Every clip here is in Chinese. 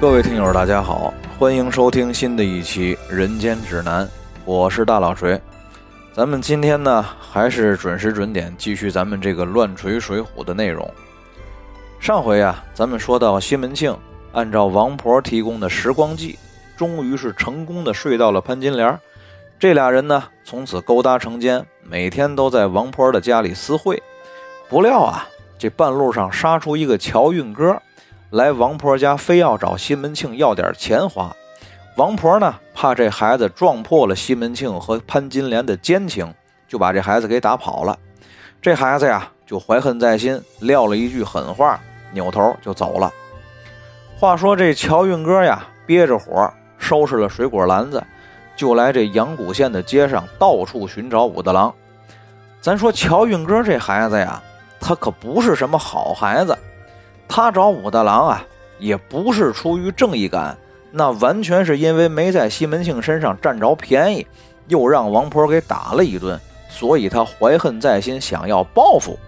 各位听友，大家好，欢迎收听新的一期《人间指南》，我是大老锤。咱们今天呢，还是准时准点继续咱们这个乱锤水浒的内容。上回啊，咱们说到西门庆按照王婆提供的时光计，终于是成功的睡到了潘金莲。这俩人呢，从此勾搭成奸，每天都在王婆的家里私会。不料啊，这半路上杀出一个乔运哥。来王婆家，非要找西门庆要点钱花。王婆呢，怕这孩子撞破了西门庆和潘金莲的奸情，就把这孩子给打跑了。这孩子呀，就怀恨在心，撂了一句狠话，扭头就走了。话说这乔运哥呀，憋着火，收拾了水果篮子，就来这阳谷县的街上，到处寻找武大郎。咱说乔运哥这孩子呀，他可不是什么好孩子。他找武大郎啊，也不是出于正义感，那完全是因为没在西门庆身上占着便宜，又让王婆给打了一顿，所以他怀恨在心，想要报复。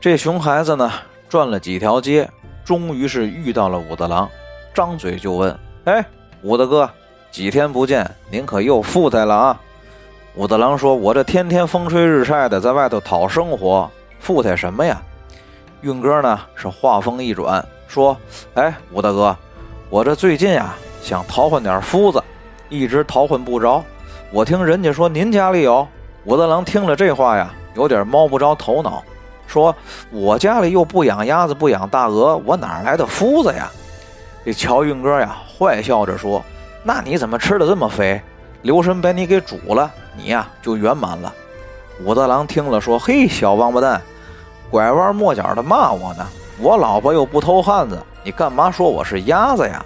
这熊孩子呢，转了几条街，终于是遇到了武大郎，张嘴就问：“哎，武大哥，几天不见，您可又富态了啊？”武大郎说：“我这天天风吹日晒的在外头讨生活，富态什么呀？”运哥呢是话锋一转，说：“哎，武大哥，我这最近呀想淘换点夫子，一直淘换不着。我听人家说您家里有。”武大郎听了这话呀，有点摸不着头脑，说：“我家里又不养鸭子，不养大鹅，我哪来的夫子呀？”这乔运哥呀坏笑着说：“那你怎么吃的这么肥？留神把你给煮了，你呀就圆满了。”武大郎听了说：“嘿，小王八蛋！”拐弯抹角的骂我呢，我老婆又不偷汉子，你干嘛说我是鸭子呀？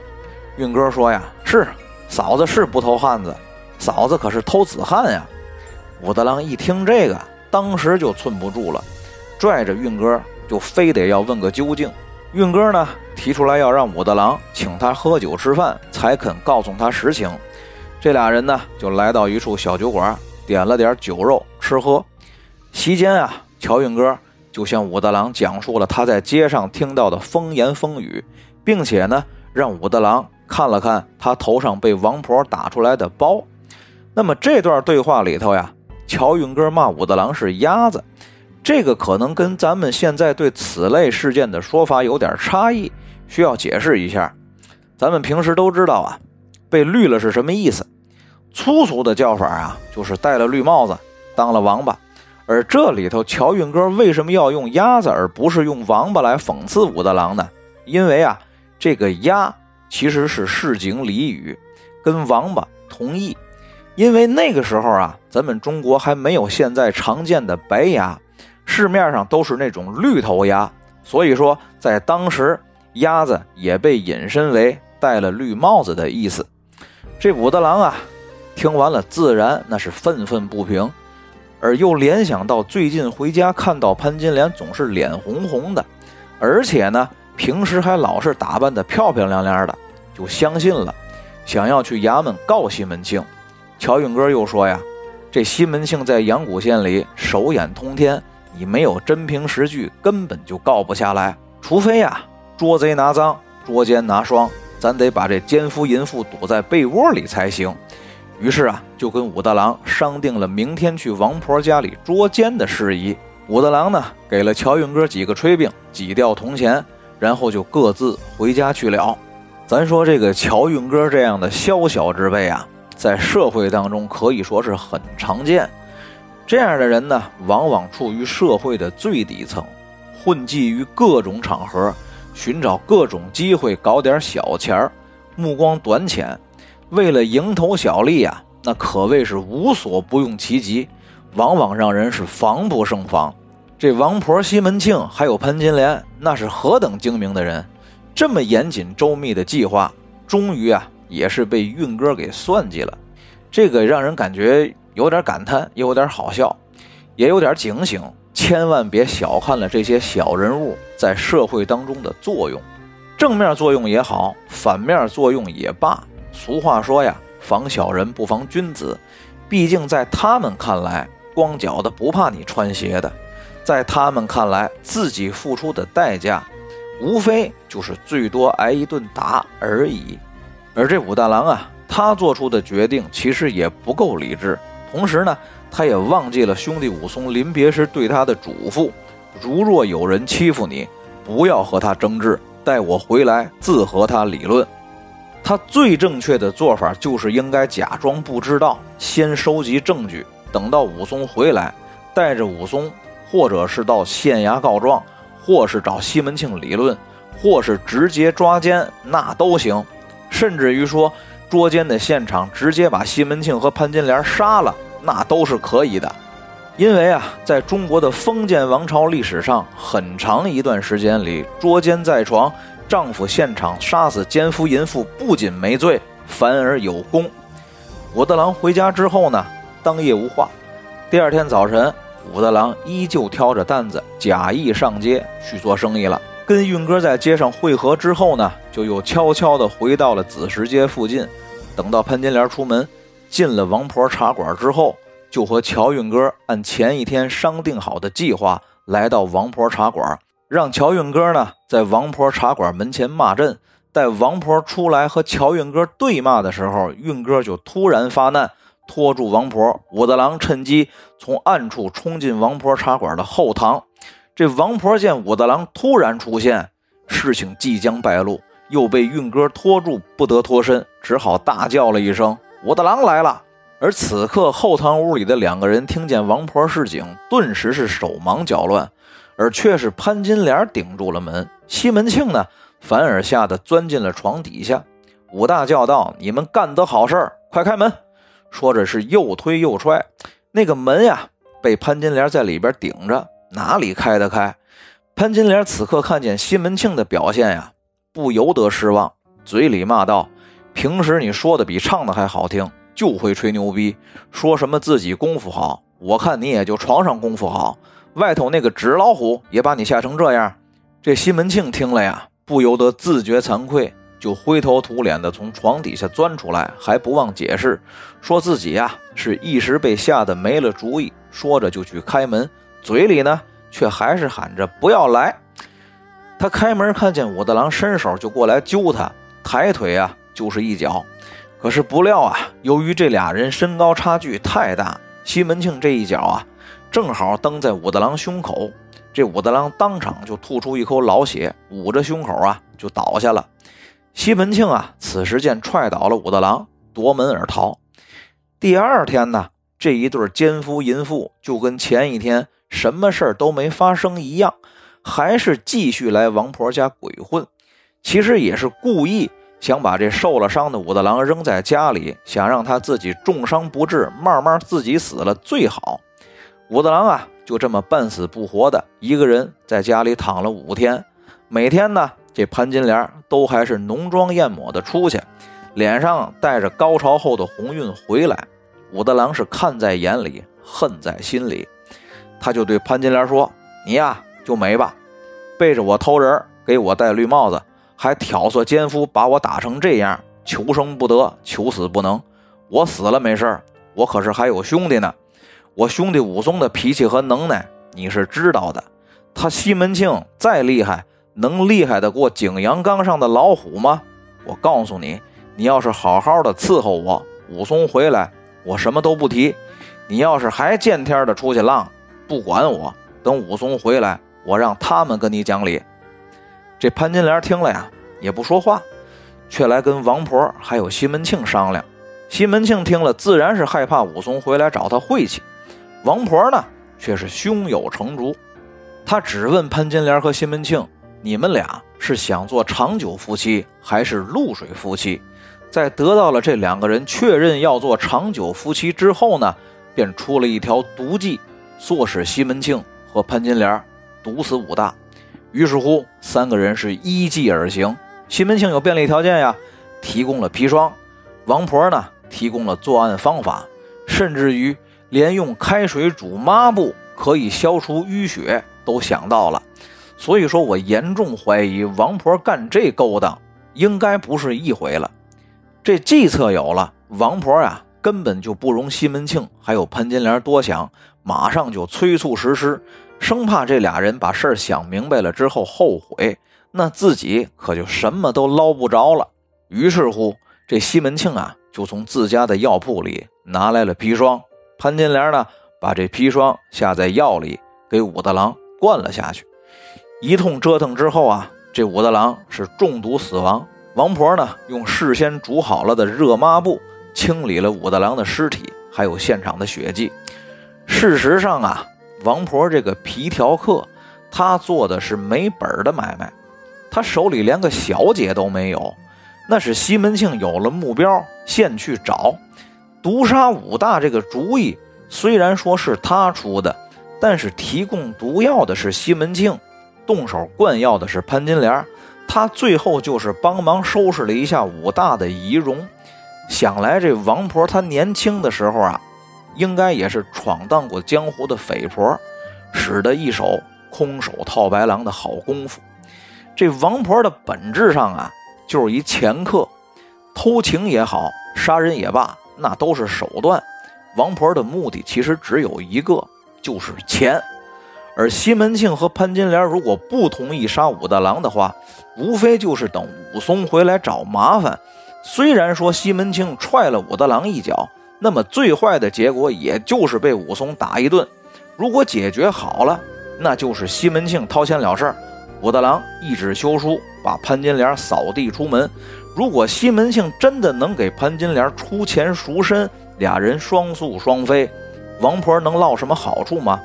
运哥说呀，是嫂子是不偷汉子，嫂子可是偷子汉呀。武大郎一听这个，当时就寸不住了，拽着运哥就非得要问个究竟。运哥呢提出来要让武大郎请他喝酒吃饭，才肯告诉他实情。这俩人呢就来到一处小酒馆，点了点酒肉吃喝。席间啊，乔运哥。就向武大郎讲述了他在街上听到的风言风语，并且呢，让武大郎看了看他头上被王婆打出来的包。那么这段对话里头呀，乔运哥骂武大郎是鸭子，这个可能跟咱们现在对此类事件的说法有点差异，需要解释一下。咱们平时都知道啊，被绿了是什么意思？粗俗的叫法啊，就是戴了绿帽子，当了王八。而这里头，乔运哥为什么要用鸭子而不是用王八来讽刺武大郎呢？因为啊，这个鸭其实是市井俚语，跟王八同义。因为那个时候啊，咱们中国还没有现在常见的白鸭，市面上都是那种绿头鸭，所以说在当时，鸭子也被引申为戴了绿帽子的意思。这武大郎啊，听完了自然那是愤愤不平。而又联想到最近回家看到潘金莲总是脸红红的，而且呢平时还老是打扮得漂漂亮亮的，就相信了，想要去衙门告西门庆。乔运哥又说呀：“这西门庆在阳谷县里手眼通天，你没有真凭实据，根本就告不下来。除非呀捉贼拿赃，捉奸拿双，咱得把这奸夫淫妇堵在被窝里才行。”于是啊，就跟武大郎商定了明天去王婆家里捉奸的事宜。武大郎呢，给了乔运哥几个炊饼，几吊铜钱，然后就各自回家去了。咱说这个乔运哥这样的宵小之辈啊，在社会当中可以说是很常见。这样的人呢，往往处于社会的最底层，混迹于各种场合，寻找各种机会搞点小钱儿，目光短浅。为了蝇头小利啊，那可谓是无所不用其极，往往让人是防不胜防。这王婆西门庆还有潘金莲，那是何等精明的人！这么严谨周密的计划，终于啊，也是被运哥给算计了。这个让人感觉有点感叹，又有点好笑，也有点警醒。千万别小看了这些小人物在社会当中的作用，正面作用也好，反面作用也罢。俗话说呀，防小人不防君子。毕竟在他们看来，光脚的不怕你穿鞋的。在他们看来，自己付出的代价，无非就是最多挨一顿打而已。而这武大郎啊，他做出的决定其实也不够理智，同时呢，他也忘记了兄弟武松临别时对他的嘱咐：如若有人欺负你，不要和他争执，待我回来自和他理论。他最正确的做法就是应该假装不知道，先收集证据，等到武松回来，带着武松，或者是到县衙告状，或是找西门庆理论，或是直接抓奸，那都行。甚至于说捉奸的现场直接把西门庆和潘金莲杀了，那都是可以的。因为啊，在中国的封建王朝历史上，很长一段时间里，捉奸在床。丈夫现场杀死奸夫淫妇，不仅没罪，反而有功。武大郎回家之后呢，当夜无话。第二天早晨，武大郎依旧挑着担子，假意上街去做生意了。跟运哥在街上会合之后呢，就又悄悄地回到了子时街附近。等到潘金莲出门，进了王婆茶馆之后，就和乔运哥按前一天商定好的计划，来到王婆茶馆。让乔运哥呢在王婆茶馆门前骂阵，待王婆出来和乔运哥对骂的时候，运哥就突然发难，拖住王婆。武大郎趁机从暗处冲进王婆茶馆的后堂。这王婆见武大郎突然出现，事情即将败露，又被运哥拖住，不得脱身，只好大叫了一声：“武大郎来了！”而此刻后堂屋里的两个人听见王婆示警，顿时是手忙脚乱。而却是潘金莲顶住了门，西门庆呢，反而吓得钻进了床底下。武大叫道：“你们干得好事儿，快开门！”说着是又推又踹，那个门呀，被潘金莲在里边顶着，哪里开得开？潘金莲此刻看见西门庆的表现呀，不由得失望，嘴里骂道：“平时你说的比唱的还好听，就会吹牛逼，说什么自己功夫好，我看你也就床上功夫好。”外头那个纸老虎也把你吓成这样，这西门庆听了呀，不由得自觉惭愧，就灰头土脸的从床底下钻出来，还不忘解释，说自己呀是一时被吓得没了主意，说着就去开门，嘴里呢却还是喊着不要来。他开门看见武大郎伸手就过来揪他，抬腿啊就是一脚，可是不料啊，由于这俩人身高差距太大，西门庆这一脚啊。正好蹬在武大郎胸口，这武大郎当场就吐出一口老血，捂着胸口啊就倒下了。西门庆啊，此时见踹倒了武大郎，夺门而逃。第二天呢，这一对奸夫淫妇就跟前一天什么事儿都没发生一样，还是继续来王婆家鬼混。其实也是故意想把这受了伤的武大郎扔在家里，想让他自己重伤不治，慢慢自己死了最好。武大郎啊，就这么半死不活的一个人在家里躺了五天。每天呢，这潘金莲都还是浓妆艳抹的出去，脸上带着高潮后的红晕回来。武大郎是看在眼里，恨在心里。他就对潘金莲说：“你呀，就美吧，背着我偷人，给我戴绿帽子，还挑唆奸夫把我打成这样，求生不得，求死不能。我死了没事我可是还有兄弟呢。”我兄弟武松的脾气和能耐，你是知道的。他西门庆再厉害，能厉害得过景阳冈上的老虎吗？我告诉你，你要是好好的伺候我，武松回来，我什么都不提。你要是还见天的出去浪，不管我，等武松回来，我让他们跟你讲理。这潘金莲听了呀，也不说话，却来跟王婆还有西门庆商量。西门庆听了，自然是害怕武松回来找他晦气。王婆呢，却是胸有成竹，她只问潘金莲和西门庆：“你们俩是想做长久夫妻，还是露水夫妻？”在得到了这两个人确认要做长久夫妻之后呢，便出了一条毒计，唆使西门庆和潘金莲毒死武大。于是乎，三个人是依计而行。西门庆有便利条件呀，提供了砒霜；王婆呢，提供了作案方法，甚至于。连用开水煮抹布可以消除淤血都想到了，所以说我严重怀疑王婆干这勾当应该不是一回了。这计策有了，王婆呀根本就不容西门庆还有潘金莲多想，马上就催促实施，生怕这俩人把事儿想明白了之后后悔，那自己可就什么都捞不着了。于是乎，这西门庆啊，就从自家的药铺里拿来了砒霜。潘金莲呢，把这砒霜下在药里，给武大郎灌了下去。一通折腾之后啊，这武大郎是中毒死亡。王婆呢，用事先煮好了的热抹布清理了武大郎的尸体，还有现场的血迹。事实上啊，王婆这个皮条客，他做的是没本的买卖，他手里连个小姐都没有。那是西门庆有了目标，先去找毒杀武大这个主意。虽然说是他出的，但是提供毒药的是西门庆，动手灌药的是潘金莲。他最后就是帮忙收拾了一下武大的仪容。想来这王婆她年轻的时候啊，应该也是闯荡过江湖的匪婆，使得一手空手套白狼的好功夫。这王婆的本质上啊。就是一掮客，偷情也好，杀人也罢，那都是手段。王婆的目的其实只有一个，就是钱。而西门庆和潘金莲如果不同意杀武大郎的话，无非就是等武松回来找麻烦。虽然说西门庆踹了武大郎一脚，那么最坏的结果也就是被武松打一顿。如果解决好了，那就是西门庆掏钱了事儿。武大郎一纸休书，把潘金莲扫地出门。如果西门庆真的能给潘金莲出钱赎身，俩人双宿双飞，王婆能落什么好处吗？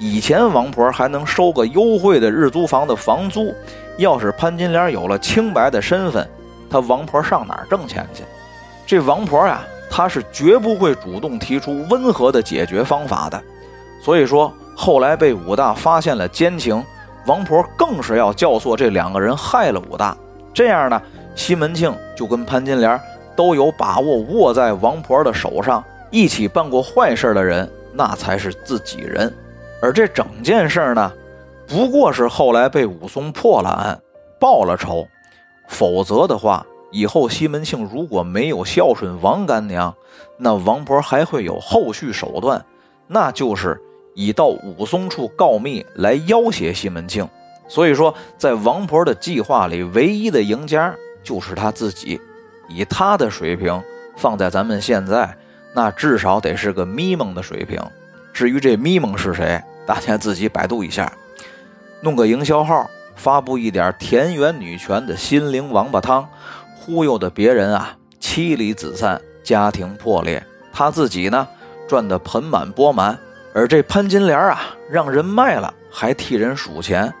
以前王婆还能收个优惠的日租房的房租，要是潘金莲有了清白的身份，她王婆上哪儿挣钱去？这王婆呀，她是绝不会主动提出温和的解决方法的。所以说，后来被武大发现了奸情。王婆更是要教唆这两个人害了武大，这样呢，西门庆就跟潘金莲都有把握握在王婆的手上，一起办过坏事的人，那才是自己人。而这整件事呢，不过是后来被武松破了案，报了仇。否则的话，以后西门庆如果没有孝顺王干娘，那王婆还会有后续手段，那就是。以到武松处告密来要挟西门庆，所以说在王婆的计划里，唯一的赢家就是他自己。以他的水平放在咱们现在，那至少得是个咪蒙的水平。至于这咪蒙是谁，大家自己百度一下，弄个营销号，发布一点田园女权的心灵王八汤，忽悠的别人啊妻离子散，家庭破裂，他自己呢赚得盆满钵满。而这潘金莲啊，让人卖了，还替人数钱，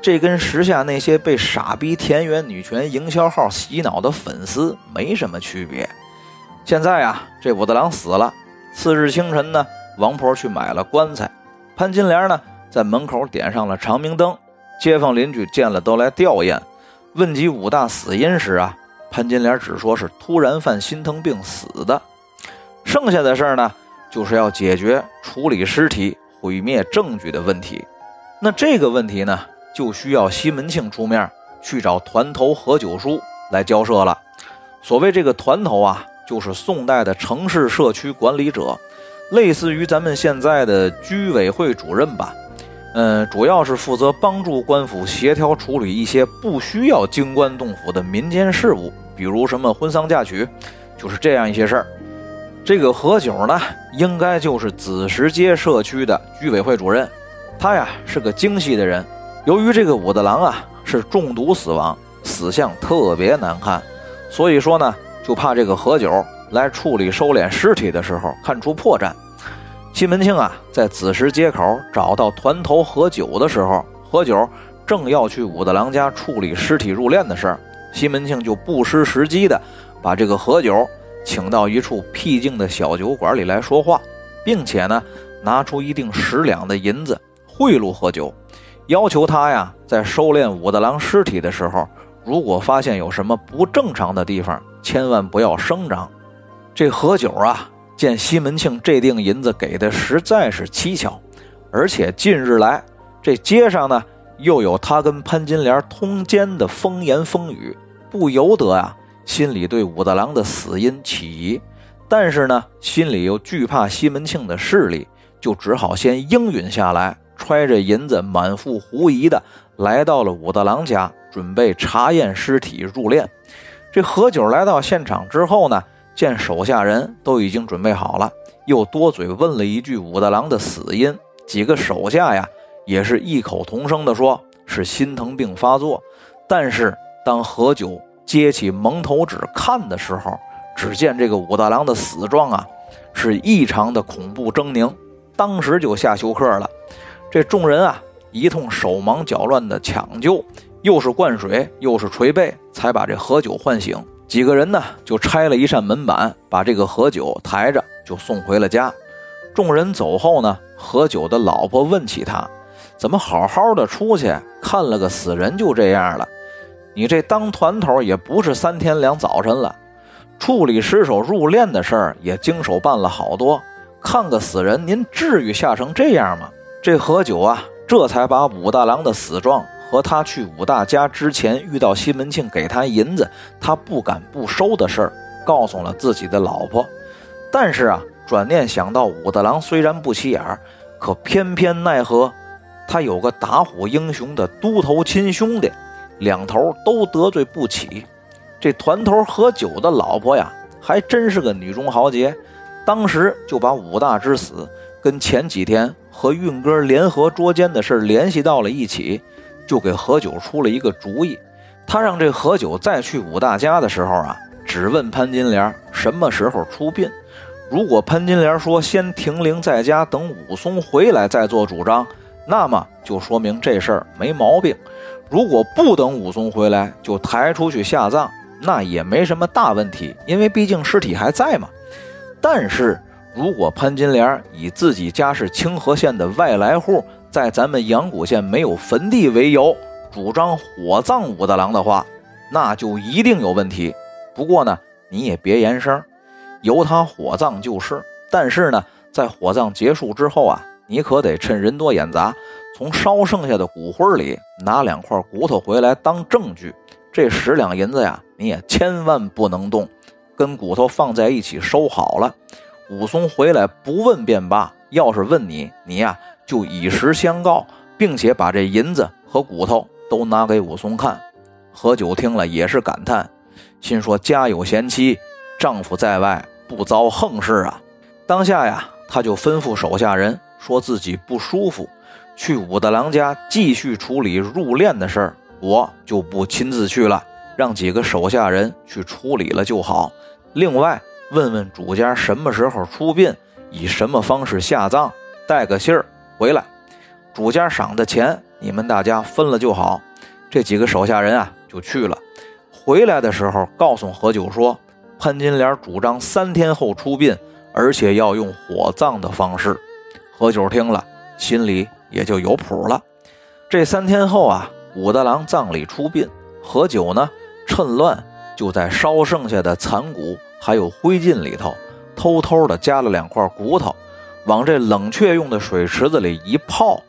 这跟时下那些被傻逼田园女权营销号洗脑的粉丝没什么区别。现在啊，这武大郎死了，次日清晨呢，王婆去买了棺材，潘金莲呢在门口点上了长明灯，街坊邻居见了都来吊唁。问及武大死因时啊，潘金莲只说是突然犯心疼病死的，剩下的事儿呢？就是要解决处理尸体、毁灭证据的问题。那这个问题呢，就需要西门庆出面去找团头何九叔来交涉了。所谓这个团头啊，就是宋代的城市社区管理者，类似于咱们现在的居委会主任吧。嗯，主要是负责帮助官府协调处理一些不需要京官动府的民间事务，比如什么婚丧嫁娶，就是这样一些事儿。这个何九呢，应该就是子时街社区的居委会主任。他呀是个精细的人。由于这个武大郎啊是中毒死亡，死相特别难看，所以说呢，就怕这个何九来处理收敛尸体的时候看出破绽。西门庆啊在子时街口找到团头何九的时候，何九正要去武大郎家处理尸体入殓的事儿，西门庆就不失时机的把这个何九。请到一处僻静的小酒馆里来说话，并且呢，拿出一定十两的银子贿赂何九，要求他呀，在收敛武大郎尸体的时候，如果发现有什么不正常的地方，千万不要声张。这何九啊，见西门庆这锭银子给的实在是蹊跷，而且近日来这街上呢，又有他跟潘金莲通奸的风言风语，不由得啊。心里对武大郎的死因起疑，但是呢，心里又惧怕西门庆的势力，就只好先应允下来，揣着银子，满腹狐疑的来到了武大郎家，准备查验尸体入殓。这何九来到现场之后呢，见手下人都已经准备好了，又多嘴问了一句武大郎的死因。几个手下呀，也是异口同声的说，是心疼病发作。但是当何九接起蒙头纸看的时候，只见这个武大郎的死状啊，是异常的恐怖狰狞，当时就下休克了。这众人啊，一通手忙脚乱的抢救。又是灌水，又是捶背，才把这何九唤醒。几个人呢，就拆了一扇门板，把这个何九抬着就送回了家。众人走后呢，何九的老婆问起他：“怎么好好的出去看了个死人就这样了？你这当团头也不是三天两早晨了，处理尸首入殓的事儿也经手办了好多，看个死人您至于吓成这样吗？”这何九啊，这才把武大郎的死状。和他去武大家之前遇到西门庆给他银子，他不敢不收的事儿，告诉了自己的老婆。但是啊，转念想到武大郎虽然不起眼儿，可偏偏奈何他有个打虎英雄的都头亲兄弟，两头都得罪不起。这团头何九的老婆呀，还真是个女中豪杰，当时就把武大之死跟前几天和运哥联合捉奸的事联系到了一起。就给何九出了一个主意，他让这何九再去武大家的时候啊，只问潘金莲什么时候出殡。如果潘金莲说先停灵在家，等武松回来再做主张，那么就说明这事儿没毛病；如果不等武松回来就抬出去下葬，那也没什么大问题，因为毕竟尸体还在嘛。但是如果潘金莲以自己家是清河县的外来户，在咱们阳谷县没有坟地为由，主张火葬武大郎的话，那就一定有问题。不过呢，你也别言声，由他火葬就是。但是呢，在火葬结束之后啊，你可得趁人多眼杂，从烧剩下的骨灰里拿两块骨头回来当证据。这十两银子呀，你也千万不能动，跟骨头放在一起收好了。武松回来不问便罢，要是问你，你呀。就以实相告，并且把这银子和骨头都拿给武松看。何九听了也是感叹，心说家有贤妻，丈夫在外不遭横事啊。当下呀，他就吩咐手下人说自己不舒服，去武大郎家继续处理入殓的事儿，我就不亲自去了，让几个手下人去处理了就好。另外问问主家什么时候出殡，以什么方式下葬，带个信儿。回来，主家赏的钱你们大家分了就好。这几个手下人啊就去了。回来的时候告诉何九说，潘金莲主张三天后出殡，而且要用火葬的方式。何九听了，心里也就有谱了。这三天后啊，武大郎葬礼出殡，何九呢趁乱就在烧剩下的残骨还有灰烬里头，偷偷的加了两块骨头。往这冷却用的水池子里一泡，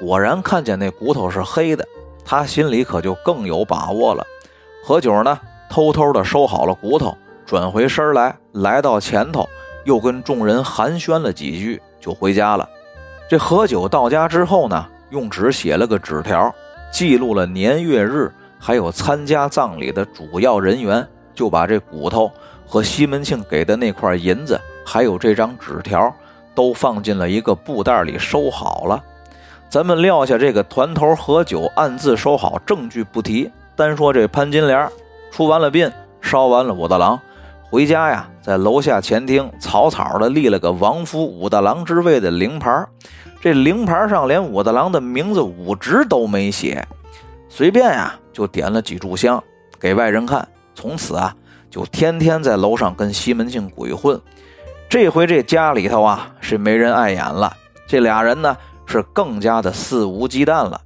果然看见那骨头是黑的，他心里可就更有把握了。何九呢，偷偷的收好了骨头，转回身来，来到前头，又跟众人寒暄了几句，就回家了。这何九到家之后呢，用纸写了个纸条，记录了年月日，还有参加葬礼的主要人员，就把这骨头和西门庆给的那块银子，还有这张纸条。都放进了一个布袋里收好了。咱们撂下这个团头何九暗自收好，证据不提。单说这潘金莲出完了殡，烧完了武大郎，回家呀，在楼下前厅草草的立了个亡夫武大郎之位的灵牌。这灵牌上连武大郎的名字、武职都没写，随便呀就点了几炷香给外人看。从此啊，就天天在楼上跟西门庆鬼混。这回这家里头啊是没人碍眼了，这俩人呢是更加的肆无忌惮了。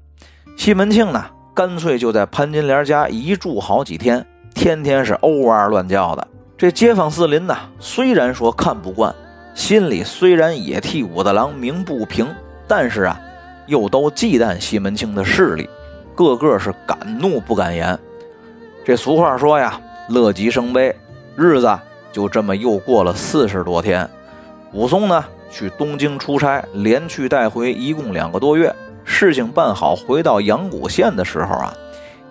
西门庆呢干脆就在潘金莲家一住好几天，天天是欧哇乱叫的。这街坊四邻呢虽然说看不惯，心里虽然也替武大郎鸣不平，但是啊又都忌惮西门庆的势力，个个是敢怒不敢言。这俗话说呀，乐极生悲，日子。就这么又过了四十多天，武松呢去东京出差，连去带回，一共两个多月。事情办好，回到阳谷县的时候啊，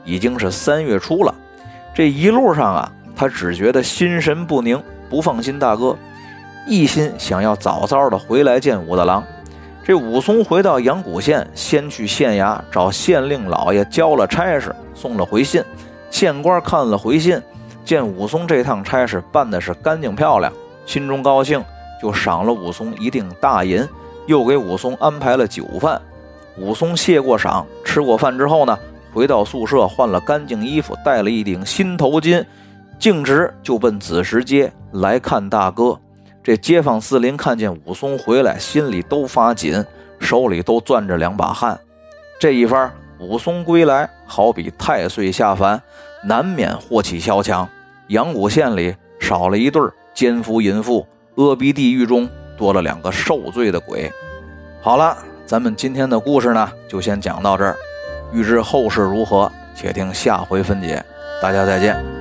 已经是三月初了。这一路上啊，他只觉得心神不宁，不放心大哥，一心想要早早的回来见武大郎。这武松回到阳谷县，先去县衙找县令老爷交了差事，送了回信。县官看了回信，见武松这趟差事办的是干净漂亮，心中高兴，就赏了武松一锭大银，又给武松安排了酒饭。武松谢过赏，吃过饭之后呢，回到宿舍换了干净衣服，戴了一顶新头巾，径直就奔子时街来看大哥。这街坊四邻看见武松回来，心里都发紧，手里都攥着两把汗。这一番武松归来，好比太岁下凡，难免祸起萧墙。阳谷县里少了一对奸夫淫妇，阿鼻地狱中多了两个受罪的鬼。好了，咱们今天的故事呢，就先讲到这儿。欲知后事如何，且听下回分解。大家再见。